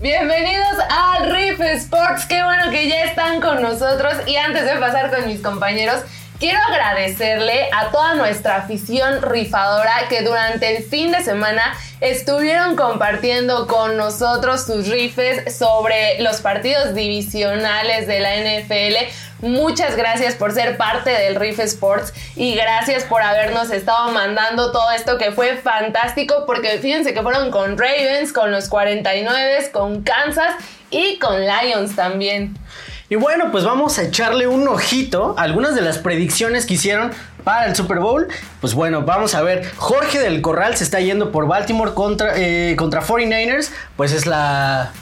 Bienvenidos al Riff Sports, qué bueno que ya están con nosotros y antes de pasar con mis compañeros, quiero agradecerle a toda nuestra afición rifadora que durante el fin de semana estuvieron compartiendo con nosotros sus rifes sobre los partidos divisionales de la NFL. Muchas gracias por ser parte del Riff Sports y gracias por habernos estado mandando todo esto que fue fantástico porque fíjense que fueron con Ravens, con los 49, con Kansas y con Lions también. Y bueno, pues vamos a echarle un ojito a algunas de las predicciones que hicieron para el Super Bowl. Pues bueno, vamos a ver. Jorge del Corral se está yendo por Baltimore contra, eh, contra 49ers. Pues es la,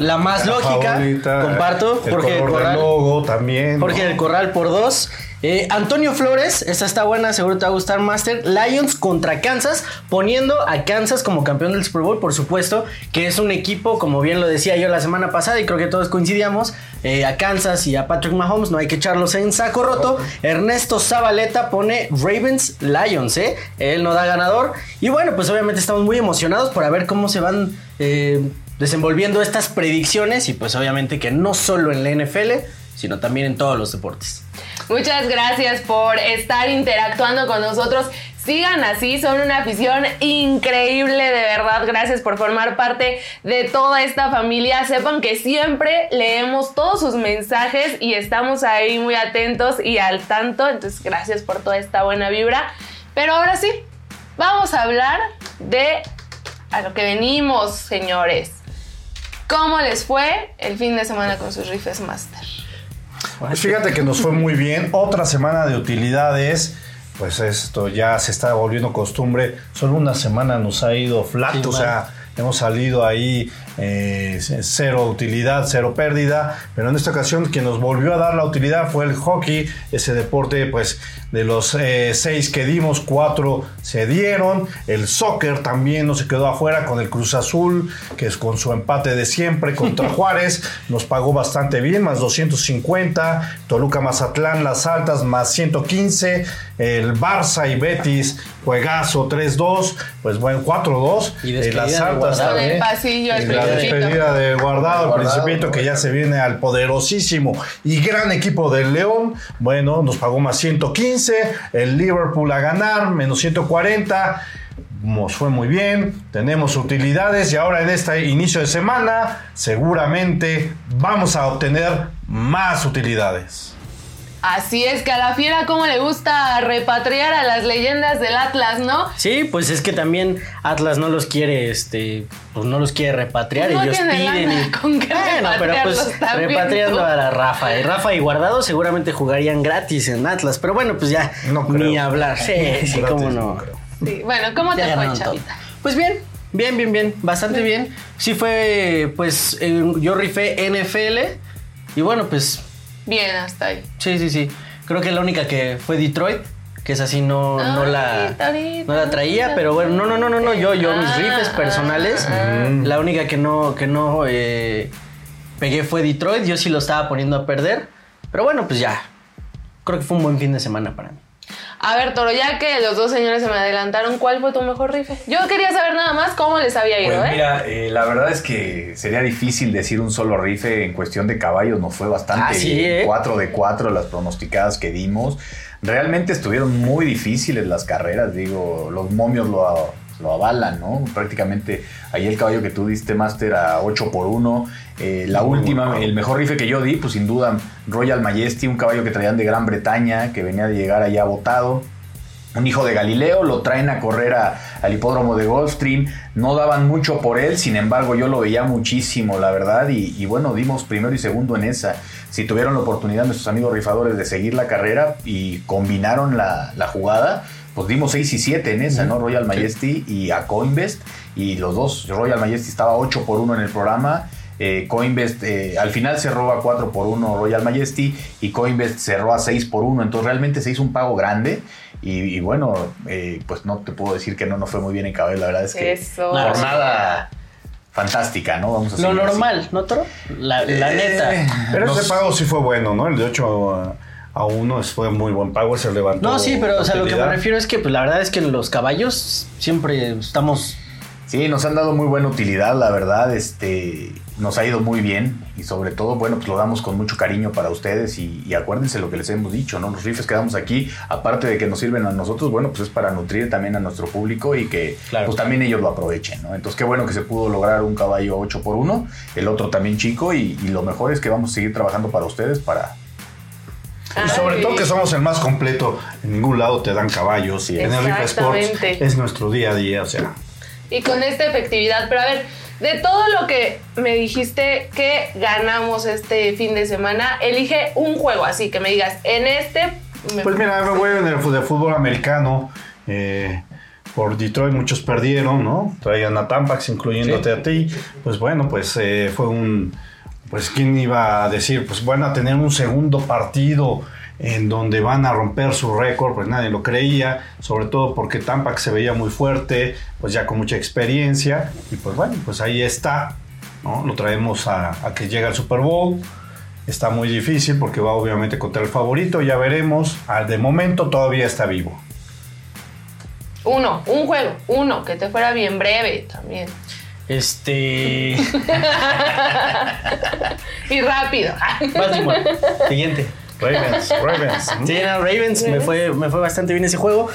la más La lógica. favorita, Comparto. El Jorge del color del Corral. logo también. Jorge ¿no? del Corral por dos. Eh, Antonio Flores, esta está buena, seguro te va a gustar, Master. Lions contra Kansas, poniendo a Kansas como campeón del Super Bowl, por supuesto, que es un equipo, como bien lo decía yo la semana pasada, y creo que todos coincidíamos, eh, a Kansas y a Patrick Mahomes, no hay que echarlos en saco roto. Ernesto Zabaleta pone Ravens Lions, ¿eh? Él no da ganador. Y bueno, pues obviamente estamos muy emocionados por ver cómo se van eh, desenvolviendo estas predicciones, y pues obviamente que no solo en la NFL, sino también en todos los deportes. Muchas gracias por estar interactuando con nosotros. Sigan así, son una afición increíble, de verdad. Gracias por formar parte de toda esta familia. Sepan que siempre leemos todos sus mensajes y estamos ahí muy atentos y al tanto. Entonces, gracias por toda esta buena vibra. Pero ahora sí, vamos a hablar de a lo que venimos, señores. ¿Cómo les fue el fin de semana con sus Rifes Master? Pues fíjate que nos fue muy bien. Otra semana de utilidades. Pues esto ya se está volviendo costumbre. Solo una semana nos ha ido flat. Sí, o sea, hemos salido ahí eh, cero utilidad, cero pérdida. Pero en esta ocasión quien nos volvió a dar la utilidad fue el hockey. Ese deporte, pues de los eh, seis que dimos, cuatro se dieron. El soccer también no se quedó afuera con el Cruz Azul, que es con su empate de siempre contra Juárez. Nos pagó bastante bien, más 250. Toluca Mazatlán, las altas, más 115. El Barça y Betis, juegazo 3-2. Pues bueno, 4-2. Y Eh, las altas también. El pasillo, el la despedida de Guardado, el Principito, que ya se viene al poderosísimo y gran equipo del León. Bueno, nos pagó más 115. El Liverpool a ganar, menos 140. Nos fue muy bien, tenemos utilidades y ahora en este inicio de semana seguramente vamos a obtener más utilidades. Así es que a la fiera como le gusta repatriar a las leyendas del Atlas, ¿no? Sí, pues es que también Atlas no los quiere, este, pues no los quiere repatriar. No ellos piden y con que bueno, pero pues repatriando ¿no? a la Rafa y Rafa y Guardado seguramente jugarían gratis en Atlas, pero bueno, pues ya No creo. ni hablar. Sí, sí, cómo no. Sí, Bueno, ¿cómo te Ya fue, ganaron todo. Chavita? Pues bien, bien, bien, bien, bastante bien. Sí fue, pues eh, yo rifé NFL y bueno, pues Bien, hasta ahí. sí, sí, sí. Creo que la única que fue Detroit, que es así no, no la no la traía, pero bueno, no, no, no, no, no, yo, yo mis Ah, rifes personales, ah, la única que no, que no eh, pegué fue Detroit, yo sí lo estaba poniendo a perder, pero bueno, pues ya, creo que fue un buen fin de semana para mí. A ver, Toro, ya que los dos señores se me adelantaron, ¿cuál fue tu mejor rife? Yo quería saber nada más cómo les había ido, Pues ¿eh? mira, eh, la verdad es que sería difícil decir un solo rife en cuestión de caballos. Nos fue bastante Ah, sí, bien. ¿eh? 4 de 4 las pronosticadas que dimos. Realmente estuvieron muy difíciles las carreras. Digo, los momios lo, lo avalan, ¿no? Prácticamente ahí el caballo que tú diste, Master, a 8 por 1. Eh, la última, el mejor rife que yo di, pues sin duda, Royal Majesty, un caballo que traían de Gran Bretaña, que venía de llegar allá votado un hijo de Galileo, lo traen a correr a- al hipódromo de Gulfstream, no daban mucho por él, sin embargo yo lo veía muchísimo, la verdad, y, y bueno, dimos primero y segundo en esa. Si tuvieron la oportunidad nuestros amigos rifadores de seguir la carrera y combinaron la, la jugada, pues dimos 6 y 7 en esa, ¿no? Royal Majesty y a Coinvest, y los dos, Royal Majesty estaba 8 por 1 en el programa, eh, Coinvest eh, al final cerró a 4 por 1 Royal Majesty y Coinvest cerró a 6 por 1. Entonces realmente se hizo un pago grande. Y, y bueno, eh, pues no te puedo decir que no nos fue muy bien en cabello. La verdad es que Eso. jornada fantástica, ¿no? Vamos a Lo así. normal, ¿no, Toro? La, la Eh, neta. Pero Nos- ese pago sí fue bueno, ¿no? El de 8 a, a 1 fue muy buen pago, se levantó. No, sí, pero o sea, lo que me refiero es que pues la verdad es que en los caballos siempre estamos Sí, nos han dado muy buena utilidad, la verdad, este, nos ha ido muy bien y sobre todo, bueno, pues lo damos con mucho cariño para ustedes y, y acuérdense lo que les hemos dicho, ¿no? Los rifles que damos aquí, aparte de que nos sirven a nosotros, bueno, pues es para nutrir también a nuestro público y que Claro. pues también ellos lo aprovechen, ¿no? Entonces qué bueno que se pudo lograr un caballo 8 por 1 el otro también chico y, y lo mejor es que vamos a seguir trabajando para ustedes para... Y sobre Ay. todo que somos el más completo. En ningún lado te dan caballos. Sí. en el Rifa Sports es nuestro día a día. O sea, Y con esta efectividad. Pero a ver, de todo lo que me dijiste que ganamos este fin de semana, elige un juego así que me digas, en este. me- Pues mira, me voy en el de fútbol americano. eh, por Detroit muchos perdieron, ¿no? Traían a Tampax, incluyéndote a ti. Pues bueno, pues eh, fue un... Pues quién iba a decir, pues van a tener un segundo partido en donde van a romper su récord, pues nadie lo creía, sobre todo porque Tampax se veía muy fuerte, pues ya con mucha experiencia, y pues bueno, pues ahí está, ¿no? Lo traemos a, a que llegue al Super Bowl, Está muy difícil porque va obviamente contra el favorito, ya veremos. Al de momento todavía está vivo. Uno, un juego, uno, que te fuera bien breve también. Este. Y rápido. Baltimore. Siguiente. Ravens, Ravens. ¿no? Sí, era Ravens, me fue, me fue bastante bien ese juego.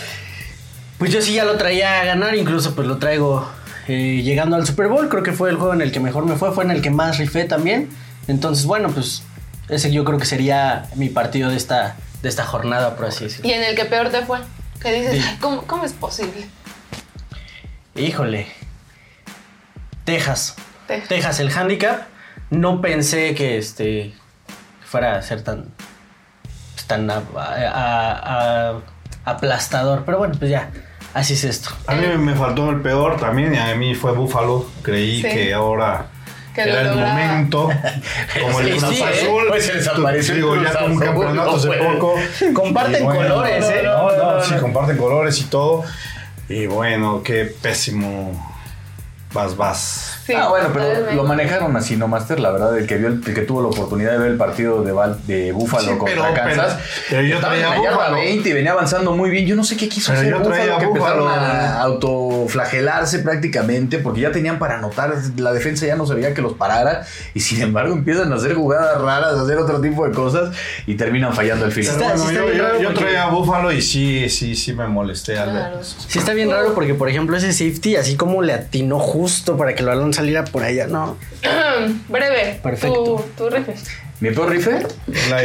Pues yo sí ya lo traía a ganar, incluso pues lo traigo eh, llegando al Super Bowl. Creo que fue el juego en el que mejor me fue, fue en el que más rifé también. Entonces, bueno, pues ese yo creo que sería mi partido de esta, de esta jornada, por así decirlo. Y en el que peor te fue. Que dices, Sí. "Ay, ¿cómo, ¿cómo es posible? Híjole. Texas. Texas. Texas, el handicap. No pensé que este fuera a ser tan tan a- a- a- aplastador, pero bueno, pues ya, así es esto. A mí me faltó el peor también y a mí fue Buffalo. Creí Sí. que ahora Que era el lograba. momento. Como el Cruz sí, ¿eh? Azul. Pues se desapareció el Digo, Cruz ya con un Azul, campeonato no hace poco. Comparten bueno, colores, ¿eh? No, no, sí, comparten colores y todo. Y bueno, qué pésimo. Vas, vas. Sí, ah, bueno, pero totalmente. lo manejaron así, no, Master. La verdad, el que vio, el, que tuvo la oportunidad de ver el partido de, Val- de Búfalo Sí, contra pero- Kansas. pero- pero yo traía Búfalo. 20 y venía avanzando muy bien. Yo no sé qué quiso Pero hacer yo traía Búfalo, que empezaron Búfalo. a autoflagelarse prácticamente porque ya tenían para anotar. La defensa ya no se veía que los parara y sin embargo empiezan a hacer jugadas raras, a hacer otro tipo de cosas y terminan fallando el final. Está- bueno, sí yo, yo- yo porque- traía a Buffalo y sí, sí, sí me molesté al Claro. ver. Sí está bien raro porque, por ejemplo, ese safety, así como le atinó justo para que el balón saliera por allá, no. Breve. Perfecto. Tu, tu rifle. ¿Mi peor rife?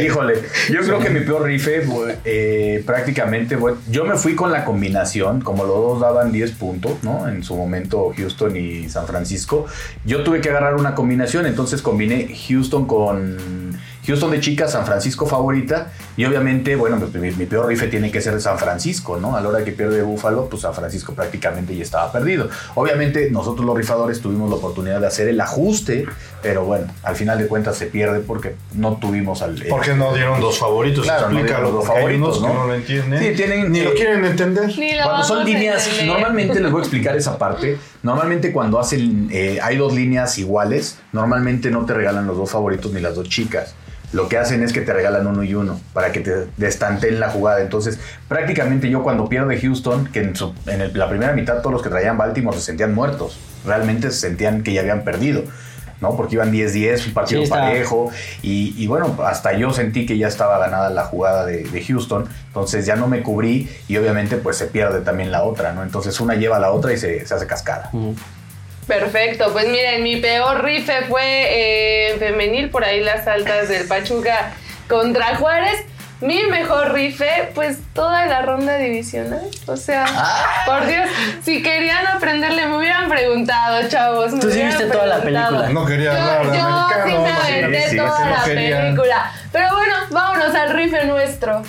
Híjole, yo creo que mi peor rife eh, prácticamente, bueno, yo me fui con la combinación, como los dos daban 10 puntos, ¿no? En su momento Houston y San Francisco. Yo tuve que agarrar una combinación, entonces combiné Houston con Houston de chica, San Francisco favorita, y obviamente, bueno, pues, mi, mi peor rife tiene que ser de San Francisco, ¿no? A la hora que pierde Búfalo, pues San Francisco prácticamente ya estaba perdido. Obviamente, nosotros los rifadores tuvimos la oportunidad de hacer el ajuste, pero bueno, al final de cuentas se pierde porque no tuvimos al... ¿Por qué no dieron dos favoritos? Claro, no dieron dos porque favoritos, que ¿no? no lo entienden. Sí, tienen, Ni lo eh, quieren entender. Ni lo Cuando son líneas, normalmente les voy a explicar esa parte. Normalmente cuando hacen, eh, hay dos líneas iguales, normalmente no te regalan los dos favoritos ni las dos chicas. Lo que hacen es que te regalan uno y uno para que te destanten la jugada. Entonces, prácticamente yo cuando pierde Houston, que en, su- en el- la primera mitad todos los que traían Baltimore se sentían muertos. Realmente se sentían que ya habían perdido. ¿no? Porque iban 10-10, un partido Sí, parejo. Y, y bueno, hasta yo sentí que ya estaba ganada la jugada de, de Houston. Entonces ya no me cubrí y obviamente pues se pierde también la otra, ¿no? Entonces una lleva a la otra y se, se hace cascada. Perfecto, pues miren, mi peor rife fue eh, femenil, por ahí las altas del Pachuca contra Juárez. Mi mejor rife, pues toda la ronda divisional. O sea, por Dios, si querían aprenderle, me hubieran preguntado, chavos. Tú sí viste toda la película. No quería Yo, hablar de yo americano. sí me aventé sí, toda sí, la querían. película. Pero bueno, vámonos al rife nuestro.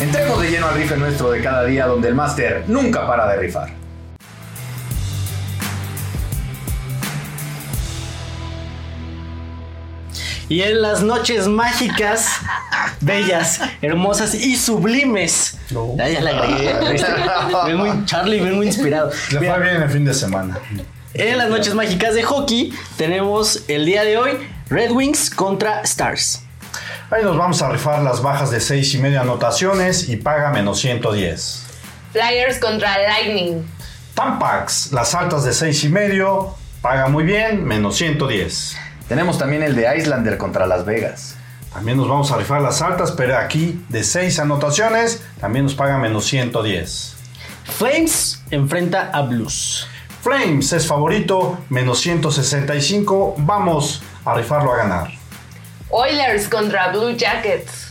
Entremos de lleno al rife nuestro de cada día donde el máster nunca para de rifar. Y en las noches mágicas, bellas, hermosas y sublimes. Ya, ya la agregué. Charlie, vengo inspirado. Le fue bien el fin de semana. en las noches mágicas de hockey tenemos el día de hoy Red Wings contra Stars. Ahí nos vamos a rifar las bajas de 6 y medio anotaciones y paga menos 110. Flyers contra Lightning. Tampax, las altas de 6 y medio, paga muy bien, menos 110. Tenemos también el de Islander contra Las Vegas. También nos vamos a rifar las altas, pero aquí de 6 anotaciones, también nos paga menos 110. Flames enfrenta a Blues. Flames es favorito, menos 165, vamos a rifarlo a ganar. Oilers contra Blue Jackets.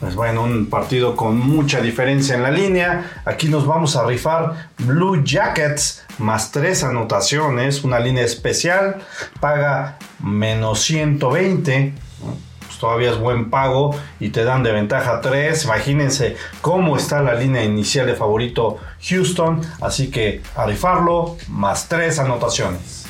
Pues bueno, un partido con mucha diferencia en la línea. Aquí nos vamos a rifar Blue Jackets más tres anotaciones, una línea especial. Paga menos 120. Pues todavía es buen pago y te dan de ventaja 3. Imagínense cómo está la línea inicial de favorito Houston. Así que a rifarlo más tres anotaciones.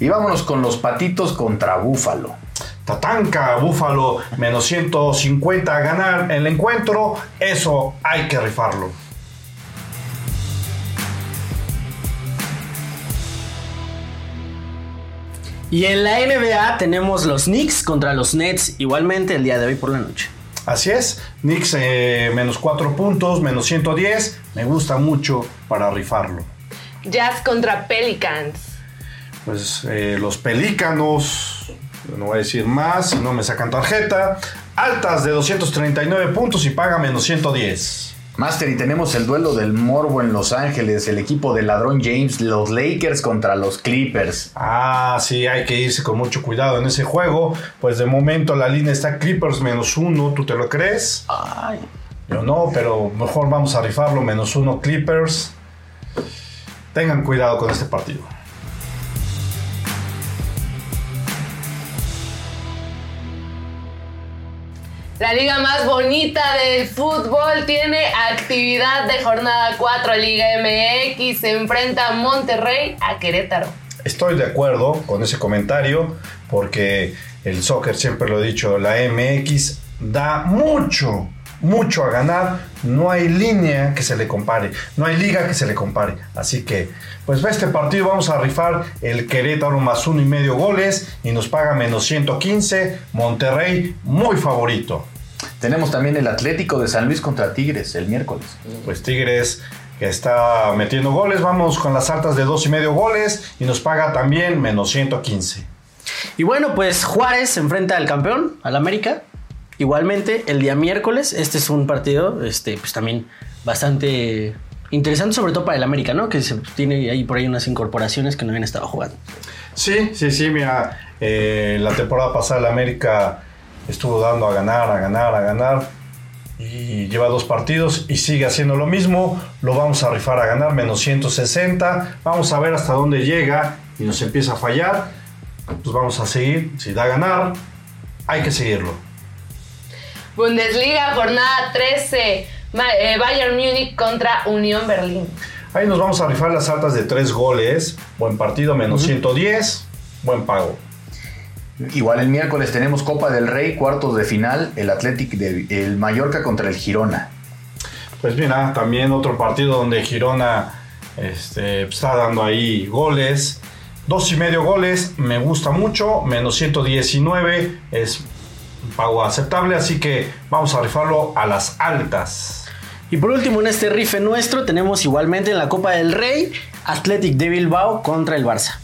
Y vámonos con los patitos contra Búfalo. Tatanka, Búfalo, menos 150 a ganar el encuentro. Eso hay que rifarlo. Y en la NBA tenemos los Knicks contra los Nets igualmente el día de hoy por la noche. Así es, Knicks eh, menos 4 puntos, menos 110. Me gusta mucho para rifarlo. Jazz contra Pelicans. Pues eh, los pelícanos, no voy a decir más, si no me sacan tarjeta. Altas de 239 puntos y paga menos 110. Master, y tenemos el duelo del Morbo en Los Ángeles, el equipo de Ladrón James, los Lakers contra los Clippers. Ah, sí, hay que irse con mucho cuidado en ese juego. Pues de momento la línea está Clippers menos uno, ¿tú te lo crees? Ay. Yo no, pero mejor vamos a rifarlo menos uno Clippers. Tengan cuidado con este partido. La liga más bonita del fútbol tiene actividad de jornada 4. Liga MX se enfrenta a Monterrey a Querétaro. Estoy de acuerdo con ese comentario porque el soccer, siempre lo he dicho, la MX da mucho, mucho a ganar. No hay línea que se le compare, no hay liga que se le compare. Así que, pues este partido, vamos a rifar el Querétaro más uno y medio goles y nos paga menos 115. Monterrey, muy favorito. Tenemos también el Atlético de San Luis contra Tigres el miércoles. Pues Tigres que está metiendo goles, vamos con las altas de dos y medio goles y nos paga también menos 115. Y bueno, pues Juárez se enfrenta al campeón, al América. Igualmente, el día miércoles, este es un partido, este, pues también bastante interesante, sobre todo para el América, ¿no? Que se, tiene ahí por ahí unas incorporaciones que no habían estado jugando. Sí, sí, sí, mira, eh, la temporada pasada el América estuvo dando a ganar, a ganar, a ganar. Y lleva dos partidos y sigue haciendo lo mismo. Lo vamos a rifar a ganar, menos 160. Vamos a ver hasta dónde llega y nos empieza a fallar. Pues vamos a seguir. Si da a ganar, hay que seguirlo. Bundesliga, jornada 13. Ma- eh, Bayern Múnich contra Unión Berlín. Ahí nos vamos a rifar las altas de tres goles. Buen partido, menos 110. Buen pago. Igual el miércoles tenemos Copa del Rey, cuartos de final, el Athletic de el Mallorca contra el Girona. Pues mira, también otro partido donde Girona este, está dando ahí goles. Dos y medio goles, me gusta mucho. Menos 119 es un pago aceptable, así que vamos a rifarlo a las altas. Y por último, en este rife nuestro, tenemos igualmente en la Copa del Rey, Athletic de Bilbao contra el Barça.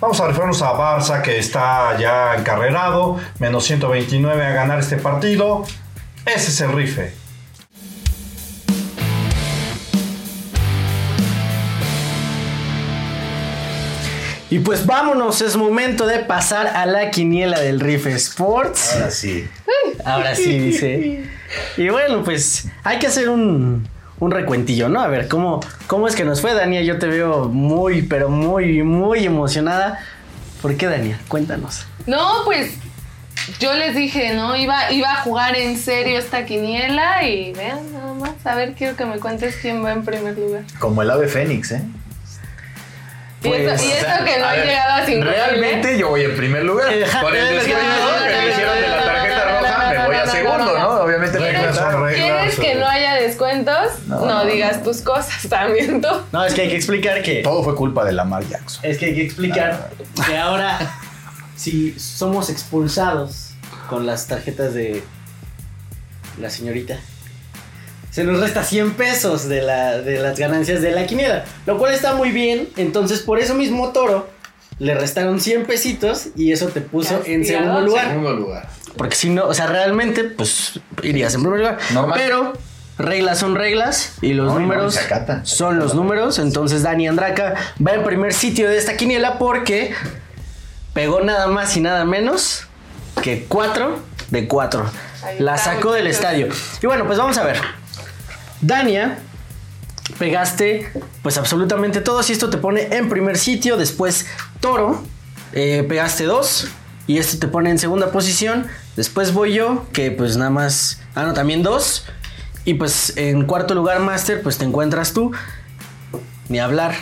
Vamos a rifarnos a Barça que está ya encarrerado. Menos 129 a ganar este partido. Ese es el rife. Y pues vámonos, es momento de pasar a la quiniela del Rife Sports. Ahora sí. Ahora sí, dice. Y bueno, pues hay que hacer un, un recuentillo, ¿no? A ver, ¿cómo, ¿cómo es que nos fue, Dania? Yo te veo muy, pero muy, muy emocionada. ¿Por qué, Dania? Cuéntanos. No, pues yo les dije, ¿no? Iba, iba a jugar en serio esta quiniela y vean nada más. A ver, quiero que me cuentes quién va en primer lugar. Como el ave fénix, ¿eh? Y Pues, esto, y o esto sea, que no a he ver, llegado a 5 Realmente yo voy en primer lugar. Eh, Con el eh, descuento no, que me hicieron de la tarjeta roja, me voy a no, segundo, no. Obviamente me Reglas son reglas. ¿Quieres que no haya descuentos? No, No, no, digas tus cosas también tú. No, es que hay que explicar que. Todo fue culpa de Lamar Jackson. Es que hay que explicar que ahora, si somos expulsados con las tarjetas de la señorita, se nos resta 100 pesos de, la, de las ganancias de la quiniela, lo cual está muy bien. Entonces, por eso mismo Toro le restaron 100 pesitos y eso te puso en segundo lugar. Segundo lugar. Porque si no, o sea, realmente, pues irías en primer lugar. Normal. Pero reglas son reglas y los No, y no, números se son los números. Entonces Dani Andraca va en primer sitio de esta quiniela porque pegó nada más y nada menos que 4 de 4. Ahí La sacó del estadio. Y bueno, pues vamos a ver. Dania, pegaste pues absolutamente todos y esto te pone en primer sitio. Después Toro, eh, pegaste dos y esto te pone en segunda posición. Después voy yo, que pues nada más... Ah, no, también dos. Y pues en cuarto lugar, Master, pues te encuentras tú. Ni hablar.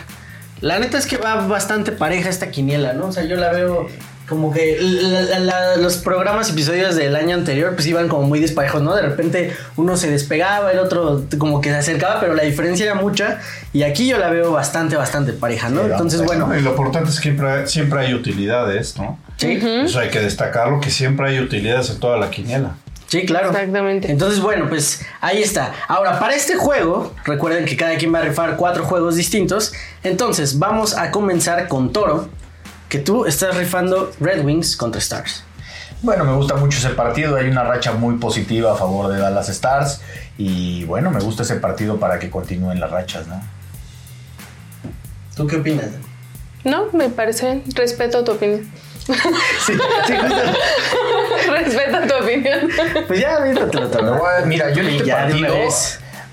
La neta es que va bastante pareja esta quiniela, ¿no? O sea, yo la veo como que la- la- la- los programas, episodios del año anterior, pues iban como muy disparejos, ¿no? De repente uno se despegaba, el otro como que se acercaba, pero la diferencia era mucha. Y aquí yo la veo bastante, bastante pareja, ¿no? Sí, Entonces, bueno, Y lo importante es que siempre, siempre hay utilidades, ¿no? sí, Eso hay que destacarlo, que siempre hay utilidades en toda la quiniela. sí, claro. Exactamente. Entonces, bueno, pues ahí está. Ahora, para este juego, recuerden que cada quien va a rifar cuatro juegos distintos. Entonces, vamos a comenzar con Toro, que tú estás rifando Red Wings contra Stars. Bueno, me gusta mucho ese partido. Hay una racha muy positiva a favor de Dallas Stars. Y bueno, me gusta ese partido para que continúen las rachas, ¿no? ¿Tú qué opinas? No, me parece. Respeto tu opinión. Sí, sí, justo. Respeto tu opinión. Pues ya, mira, yo en este partido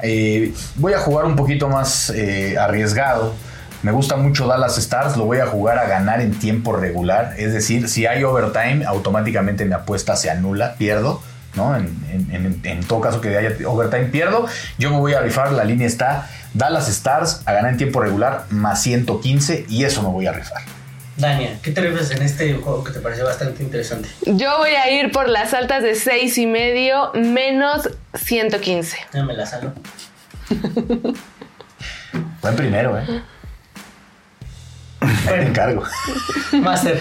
eh, voy a jugar un poquito más eh, arriesgado. Me gusta mucho Dallas Stars, lo voy a jugar a ganar en tiempo regular. Es decir, si hay overtime, automáticamente mi apuesta se anula, pierdo. ¿no? En, en- en- en todo caso que haya overtime, pierdo. Yo me voy a rifar, la línea está Dallas Stars a ganar en tiempo regular más 115 y eso me voy a rifar. Dania, ¿qué te rifas en este juego que te pareció bastante interesante? Yo voy a ir por las altas de seis y medio menos 115. Ya me la salgo. Buen primero, ¿eh? Encargo. Master.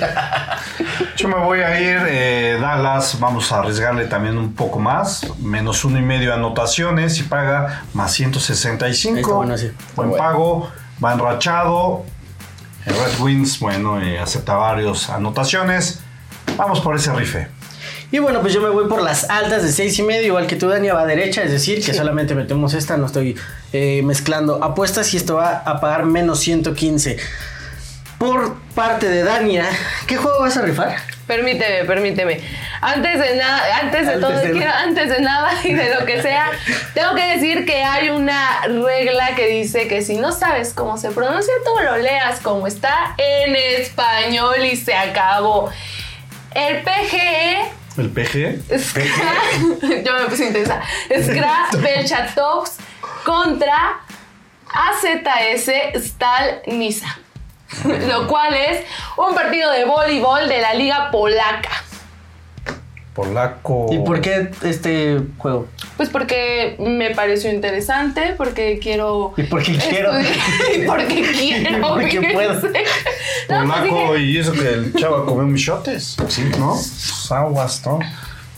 Yo me voy a ir eh, Dallas, vamos a arriesgarle también un poco más, menos uno y medio anotaciones y paga más 165. Está bueno, sí. Buen Bueno. pago, va enrachado. El Red Wings, bueno, eh, acepta varios anotaciones. Vamos por ese rife. Y bueno, pues yo me voy por las altas de seis y medio, igual que tú, Dania, va a derecha, es decir, que solamente metemos esta, no estoy eh, mezclando apuestas y esto va a pagar menos 115. Por parte de Dania, ¿qué juego vas a rifar? Permíteme, permíteme. Antes de nada, antes de Antes todo, de quiero- nada. antes de nada y de lo que sea, tengo que decir que hay una regla que dice que si no sabes cómo se pronuncia, tú lo leas como está en español y se acabó. El E, PGE El PG. Skra- yo me puse intensa. Skra Belchatovs contra AZS Stal Nisa. Lo cual es un partido de voleibol de la liga polaca. Polaco. ¿Y por qué este juego? Pues porque me pareció interesante, porque quiero. ¿Y por qué quiero? y porque quiero. Porque fíjense. puedo. No, pues Polaco dije, y eso que el chavo comió michotes. Sí, ¿no? Aguas, ¿no?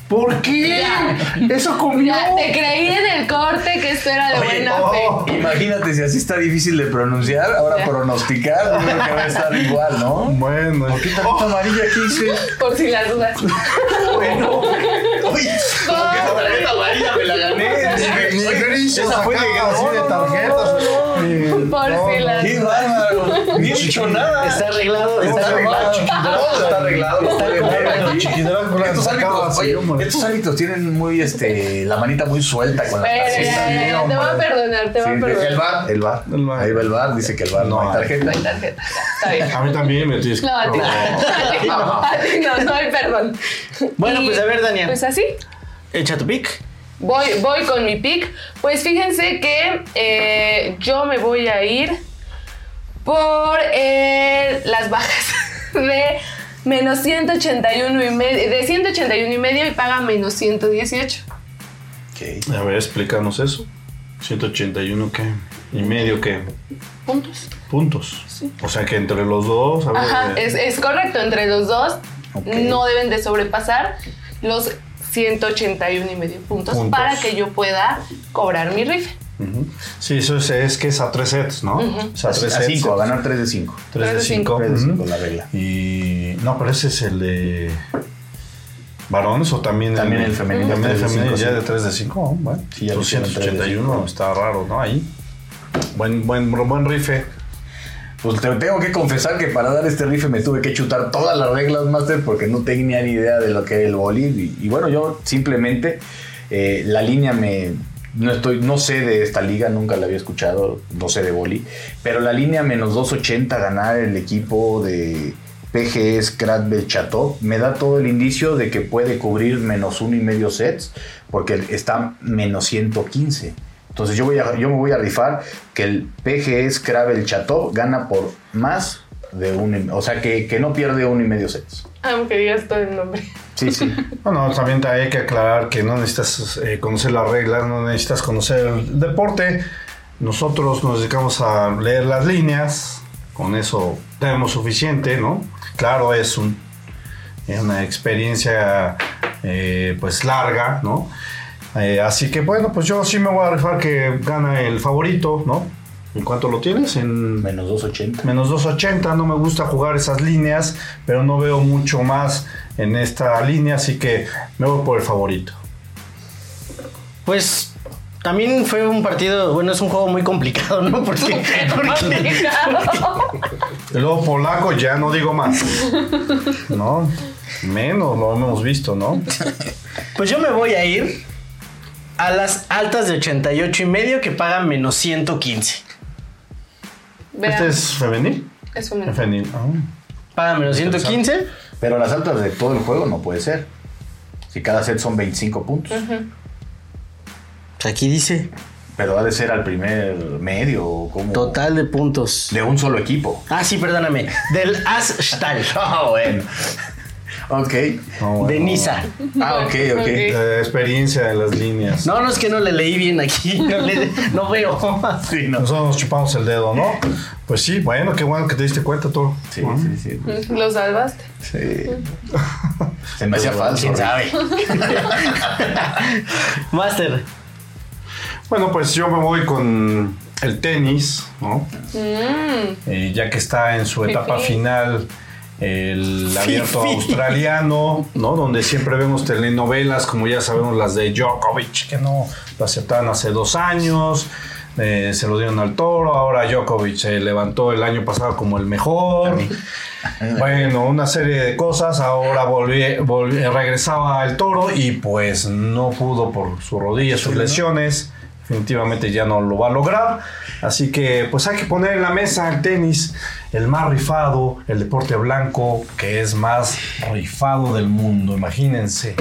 ¿Por qué? Ya. Eso comió. ya, te creí en el corte que esto era de Oye, buena oh. fe. Imagínate si así está difícil de pronunciar, ahora Ya. pronosticar, yo creo que va a estar igual, ¿no? Bueno. ¿Por qué tanta amarilla aquí hice? Por si las dudas. Bueno. Oye, esta amarilla me la gané. Ni gris, Esa fue de así de tarjetas. Ni- Por si las bárbaro. Ni he dicho nada. Está arreglado, está Está arreglado, arreglado. Todo está arreglado. Está las Estos así, oye, estos árbitros tienen muy, este, la manita muy suelta con ya, ya, te voy a perdonar, te voy a perdonar. el bar, el bar. El bar. Ahí va el bar, dice que el bar no, hay hay. tarjeta. No hay tarjeta. Está bien. A mí también me tienes que. No, a ti no. A ti no, no, hay perdón. Bueno, pues a ver, Dania. Pues así. Echa tu pick. Voy, voy con mi pick. Pues fíjense que eh, yo me voy a ir por eh, las bajas de menos 181 y medio, de 181 y medio y paga menos 118. Ok. A ver, explícanos eso. 181 qué? ¿Y medio qué? Puntos. Puntos. O sea que entre los dos. A ver, Ajá, eh, es, es correcto. Entre los dos no deben de sobrepasar los 181 y medio puntos, Puntos. para que yo pueda cobrar mi rife. Ujú. Sí, eso es, es que es a tres sets, ¿no? Es a A tres 5, a sets. ganar 3 de 5. Tres de Tres de cinco. Tres de cinco, la regla. Y no, pero ese es el de varones o también También el femenino, También el tres femenino cinco, ya de 3 de 5. Bueno, Sí, ya lo hicieron tres de 281 está raro, ¿no? Ahí. Buen, buen, buen rife. Pues te tengo que confesar que para dar este rife me tuve que chutar todas las reglas, Master, porque no tenía ni idea de lo que era el boli. Y, y bueno, yo simplemente eh, la línea me. No, estoy, no sé de esta liga, nunca la había escuchado, no sé de boli. Pero la línea menos 280 ganar el equipo de PGS Kratbel Chateau me da todo el indicio de que puede cubrir menos uno y medio sets, porque está menos 115. Entonces yo, voy a, yo me voy a rifar que el PGS Kravel Chateau gana por más de un... O sea, que, que no pierde uno y medio sets. Aunque digas todo el nombre. Sí, sí. Bueno, también hay que aclarar que no necesitas eh, conocer las reglas, no necesitas conocer el deporte. Nosotros nos dedicamos a leer las líneas, con eso tenemos suficiente, ¿no? Claro, es un, una experiencia eh, pues larga, ¿no? Eh, así que bueno, pues yo sí me voy a rifar que gana el favorito, ¿no? ¿En cuánto lo tienes? En Menos 280. menos 280, no me gusta jugar esas líneas, pero no veo mucho más en esta línea, así que me voy por el favorito. Pues también fue un partido, bueno, es un juego muy complicado, ¿no? Porque, porque- El lobo polaco ya no digo más. No, menos lo hemos visto, ¿no? pues yo me voy a ir a las altas de 88 y medio que pagan menos 115. Vean, Este es femenil. es un Femenil. ah. Pagan menos 115. Pero las altas de todo el juego no puede ser. Si cada set son 25 puntos. Pues Aquí dice Pero ha de ser al primer medio o como... total de puntos. De un solo equipo. Ah, sí, perdóname. Del Astal. Ah, bueno. Ok. No, bueno. De Nisa. Ah, ok, ok. Ok. La experiencia de las líneas. No, no es que no le leí bien aquí. No, le- no veo. Sí, no. Nosotros nos chupamos el dedo, ¿no? Pues sí, bueno, qué bueno que te diste cuenta todo. Sí, sí, sí. Lo salvaste. Sí. Se me hacía falso. ¿Quién sabe? Master. Bueno, pues yo me voy con el tenis, ¿no? Mm, Eh, ya que está en su etapa final el abierto australiano, ¿no? Donde siempre vemos telenovelas, como ya sabemos, las de Djokovic, que no lo aceptaban hace dos años. eh, se lo dieron al toro, ahora Djokovic se levantó el año pasado como el mejor. Bueno, una serie de cosas. Ahora volví, volví- regresaba el toro y pues no pudo por sus rodillas, sus lesiones. Definitivamente ya no lo va a lograr. Así que pues hay que poner en la mesa el tenis, el más rifado, el deporte blanco, que es más rifado del mundo. Imagínense,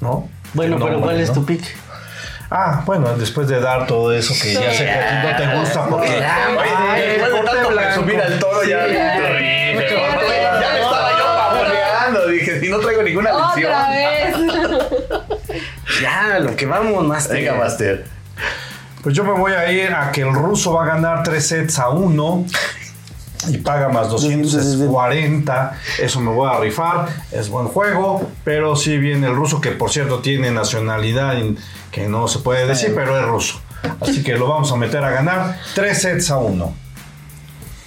¿no? Bueno, pero ¿cuál es ¿no? tu pick? Ah, bueno, después de dar todo eso que ya sé que a ti no te gusta porque... Ya, Ay, ay, el deporte tanto blanco. presumir al toro, ya. Sí, ya. Ya me estaba yo pavoneando. Dije, si no traigo ninguna Otra lección. vez. Ya, lo que vamos, Master. Venga, Master. Pues yo me voy a ir a que el ruso va a ganar 3 sets a 1 y paga más 240. Eso me voy a rifar. Es buen juego, pero sí viene el ruso, que por cierto tiene nacionalidad que no se puede decir, pero es ruso. Así que lo vamos a meter a ganar 3 sets a 1.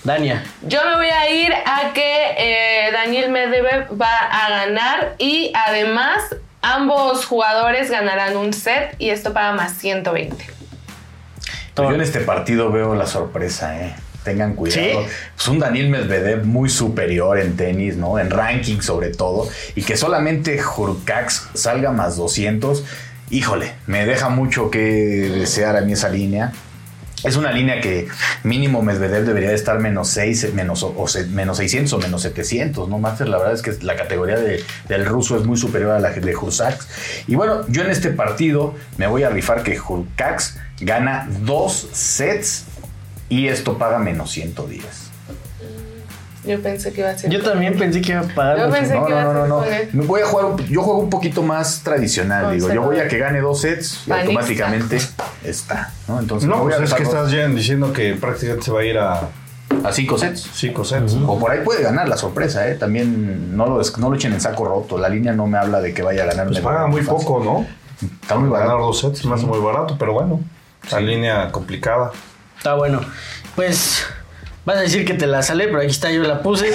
Dania. Yo me voy a ir a que eh, Daniel Medvedev va a ganar y además ambos jugadores ganarán un set y esto paga más 120. Yo en este partido veo la sorpresa, ¿eh? Tengan cuidado. ¿Sí? Pues un Daniel Medvedev muy superior en tenis, ¿no? En ranking sobre todo. Y que solamente Hurkacz salga más 200. Híjole, me deja mucho que desear a mí esa línea. Es una línea que mínimo Medvedev debería de estar menos 6, menos, o, menos 600 o menos 700, ¿no? Master, la verdad es que la categoría de- del ruso es muy superior a la de Hurkacz. Y bueno, yo en este partido me voy a rifar que Hurkacz gana dos sets y esto paga menos 110. Yo pensé que iba a ser. Yo también pensé que iba a pagar. Yo pensé- No, que no, no, a no, no. voy a jugar, yo juego un poquito más tradicional, digo. Yo voy a que gane dos sets y Panista. automáticamente está, ¿no? Entonces No, pues es que estás ya diciendo que prácticamente se va a ir a A cinco sets. Cinco sets. O por ahí puede ganar la sorpresa, ¿eh? También no lo, no lo echen en saco roto. La línea no me habla de que vaya a ganar. Pues paga muy fácil. poco, ¿no? Está muy Ganar barato. dos sets me hace muy barato, pero bueno. La línea complicada. Está bueno. Pues vas a decir que te la sale, pero aquí está, yo la puse.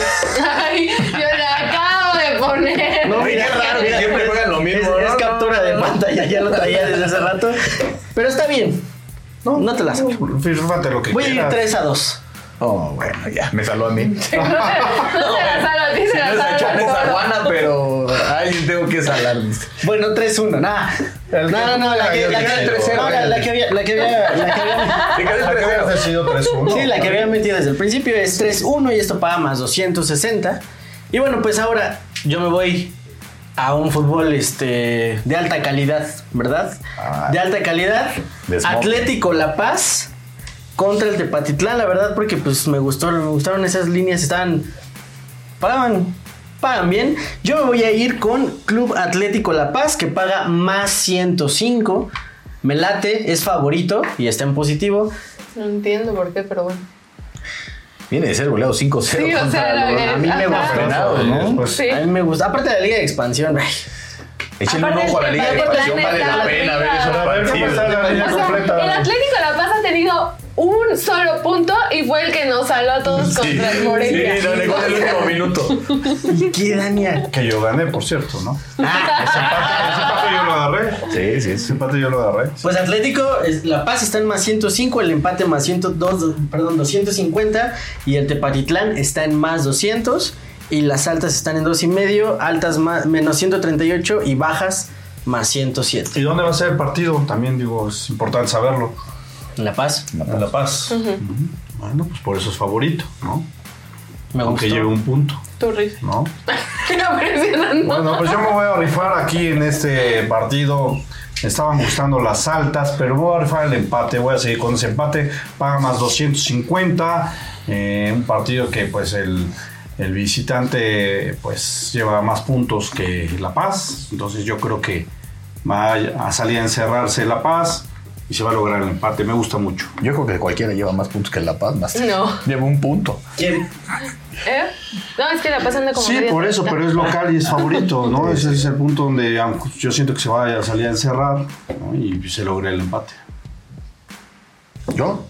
Ay, yo la acabo de poner. No, mira, qué raro que mira, siempre juegan lo mismo, Es, ¿no? es captura de pantalla, ya lo traía desde hace rato. Pero está bien. No, no te la saco. Fíjate lo que Voy a ir quieras. 3 a 2. Oh, bueno, ya, me saló a mí. No se la salvo, a ti se la No se esa salvo. guana, pero alguien tengo que salar. Bueno, 3-1, nada. El No, no, no, la que, la que, la, la que había, la que había, la que había, decidido 3-1. sí, la que había metido desde el principio es 3-1 y esto paga más 260. Y bueno, pues ahora yo me voy a un fútbol este de alta calidad, ¿verdad? Ah. de alta calidad. Atlético La Paz contra el Tepatitlán, la verdad, porque pues me gustó, me gustaron esas líneas, estaban pagaban pagan bien. Yo me voy a ir con Club Atlético La Paz que paga más 105. Me late, es favorito y está en positivo. No entiendo por qué, pero bueno. Viene de ser goleado 5-0. Sí, o contra sea, A mí me. Frenados, ¿no? Después- Sí. A mí me gusta. Aparte de la Liga de Expansión, ay, Échenle un ojo a la Liga de Expansión, vale la pena ver esos A ver, ¿cómo está la partidos. el Atlético La Un solo punto y fue el que nos salvó a todos contra el Morelia. Sí, no, le el último minuto. ¿y qué, Dania? Que yo gané, por cierto, ¿no? Ah, Ese empate, yo lo agarré. Sí, sí, Ese empate yo lo agarré. Pues Atlético, La Paz está en más 105, el empate más 102, perdón, 250 y el Tepatitlán está en más 200 y las altas están en dos y medio, altas más, menos 138 y bajas más 107. ¿Y dónde va a ser el partido? También digo, es importante saberlo. En La Paz, En La Paz. Bueno, pues por eso es favorito, ¿no? me Aunque gustó. lleve un punto, Tu risa. ¿no? Bueno, pues yo me voy a rifar aquí en este partido. Me estaban gustando las altas, pero voy a rifar el empate. Voy a seguir con ese empate. Paga más 250. eh, un partido que pues el, el visitante pues lleva más puntos que La Paz. Entonces yo creo que va a salir a encerrarse La Paz y se va a lograr el empate. Me gusta mucho. Yo creo que cualquiera lleva más puntos que La Paz. Más. No. Lleva un punto. ¿Quién? ¿Eh? No, es que La Paz anda como Sí, por eso, pero es local y es favorito, ¿no? Ese es el punto donde yo siento que se vaya a salir a encerrar ¿no? y se logre el empate. ¿Yo?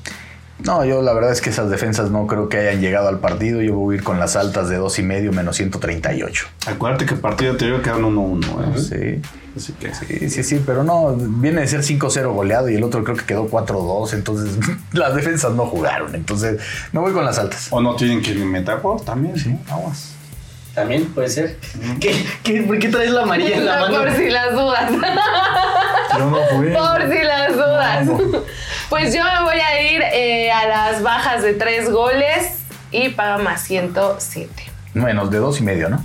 No, yo la verdad es que esas defensas no creo que hayan llegado al partido. Yo voy a ir con las altas de dos y medio menos 138. Acuérdate que el partido anterior quedaron 1-1, ¿eh? Sí. Así que Sí, sí, sí, pero no, viene de ser 5-0 goleado y el otro creo que quedó 4-2, entonces las defensas no jugaron, entonces me voy con las altas. O no tienen que meter gol también, sí, aguas. También puede ser. ¿Qué, qué, por qué traes la amarilla en la No, mano? por si las dudas. Yo no fui. Por si las dudas. No, no. Pues yo me voy a ir eh, a las bajas de tres goles y paga más 107. Menos de dos y medio, ¿no?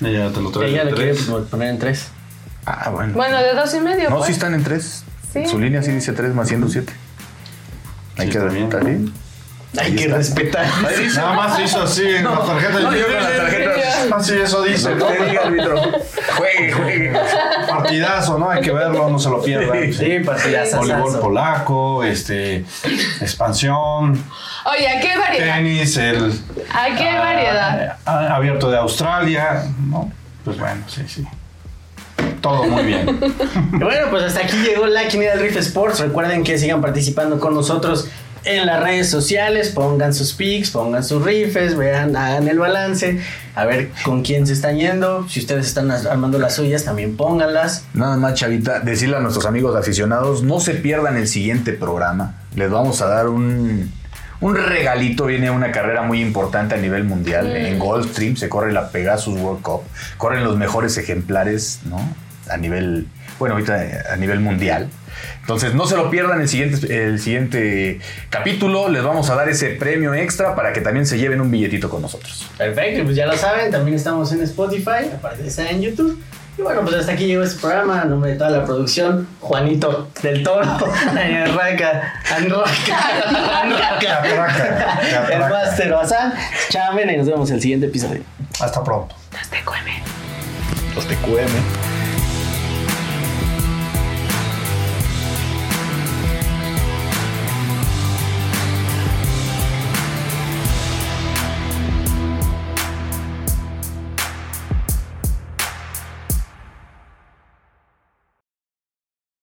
Ya te lo traigo. Ella le quiere tres. poner en tres. Ah, bueno. Bueno, de dos y medio. no, pues. sí están en tres. Sí. Su línea sí dice 3 más 107. Hay Sí, que bien. Hay que respetar. Ahí dice. Nada más hizo así en la tarjeta. no, yo con la tarjeta. Ah, sí, eso dice. Que diga árbitro. Juegue, juegue. Partidazo, ¿no? Hay que verlo, no se lo pierdan. Sí, partidazo. Voleibol polaco, este, expansión, Oye, ¿a qué variedad? tenis, el ¿A qué variedad? ah, abierto de Australia, ¿no? Pues bueno, sí, sí. Todo muy bien. Bueno, pues hasta aquí llegó la quiniela del Riff Sports. Recuerden que sigan participando con nosotros en las redes sociales. Pongan sus pics, pongan sus rifes, vean, hagan el balance. A ver con quién se están yendo. Si ustedes están armando las suyas, también pónganlas. Nada más, Chavita, decirle a nuestros amigos aficionados, no se pierdan el siguiente programa. Les vamos a dar un, un regalito. Viene una carrera muy importante a nivel mundial. En Gulfstream se corre la Pegasus World Cup. Corren los mejores ejemplares, ¿no? A nivel, bueno, ahorita a nivel mundial. Entonces, no se lo pierdan el siguiente, el siguiente capítulo. Les vamos a dar ese premio extra para que también se lleven un billetito con nosotros. Perfecto, y pues ya lo saben, también estamos en Spotify, aparte de estar en YouTube. Y bueno, pues hasta aquí llegó este programa, a nombre de toda la producción, Juanito del Toro, Daniel Raca, Anroca, Anroca, el. Master Bazán, Chamen, y nos vemos en el siguiente episodio. Hasta pronto. Los comen. Los TQM.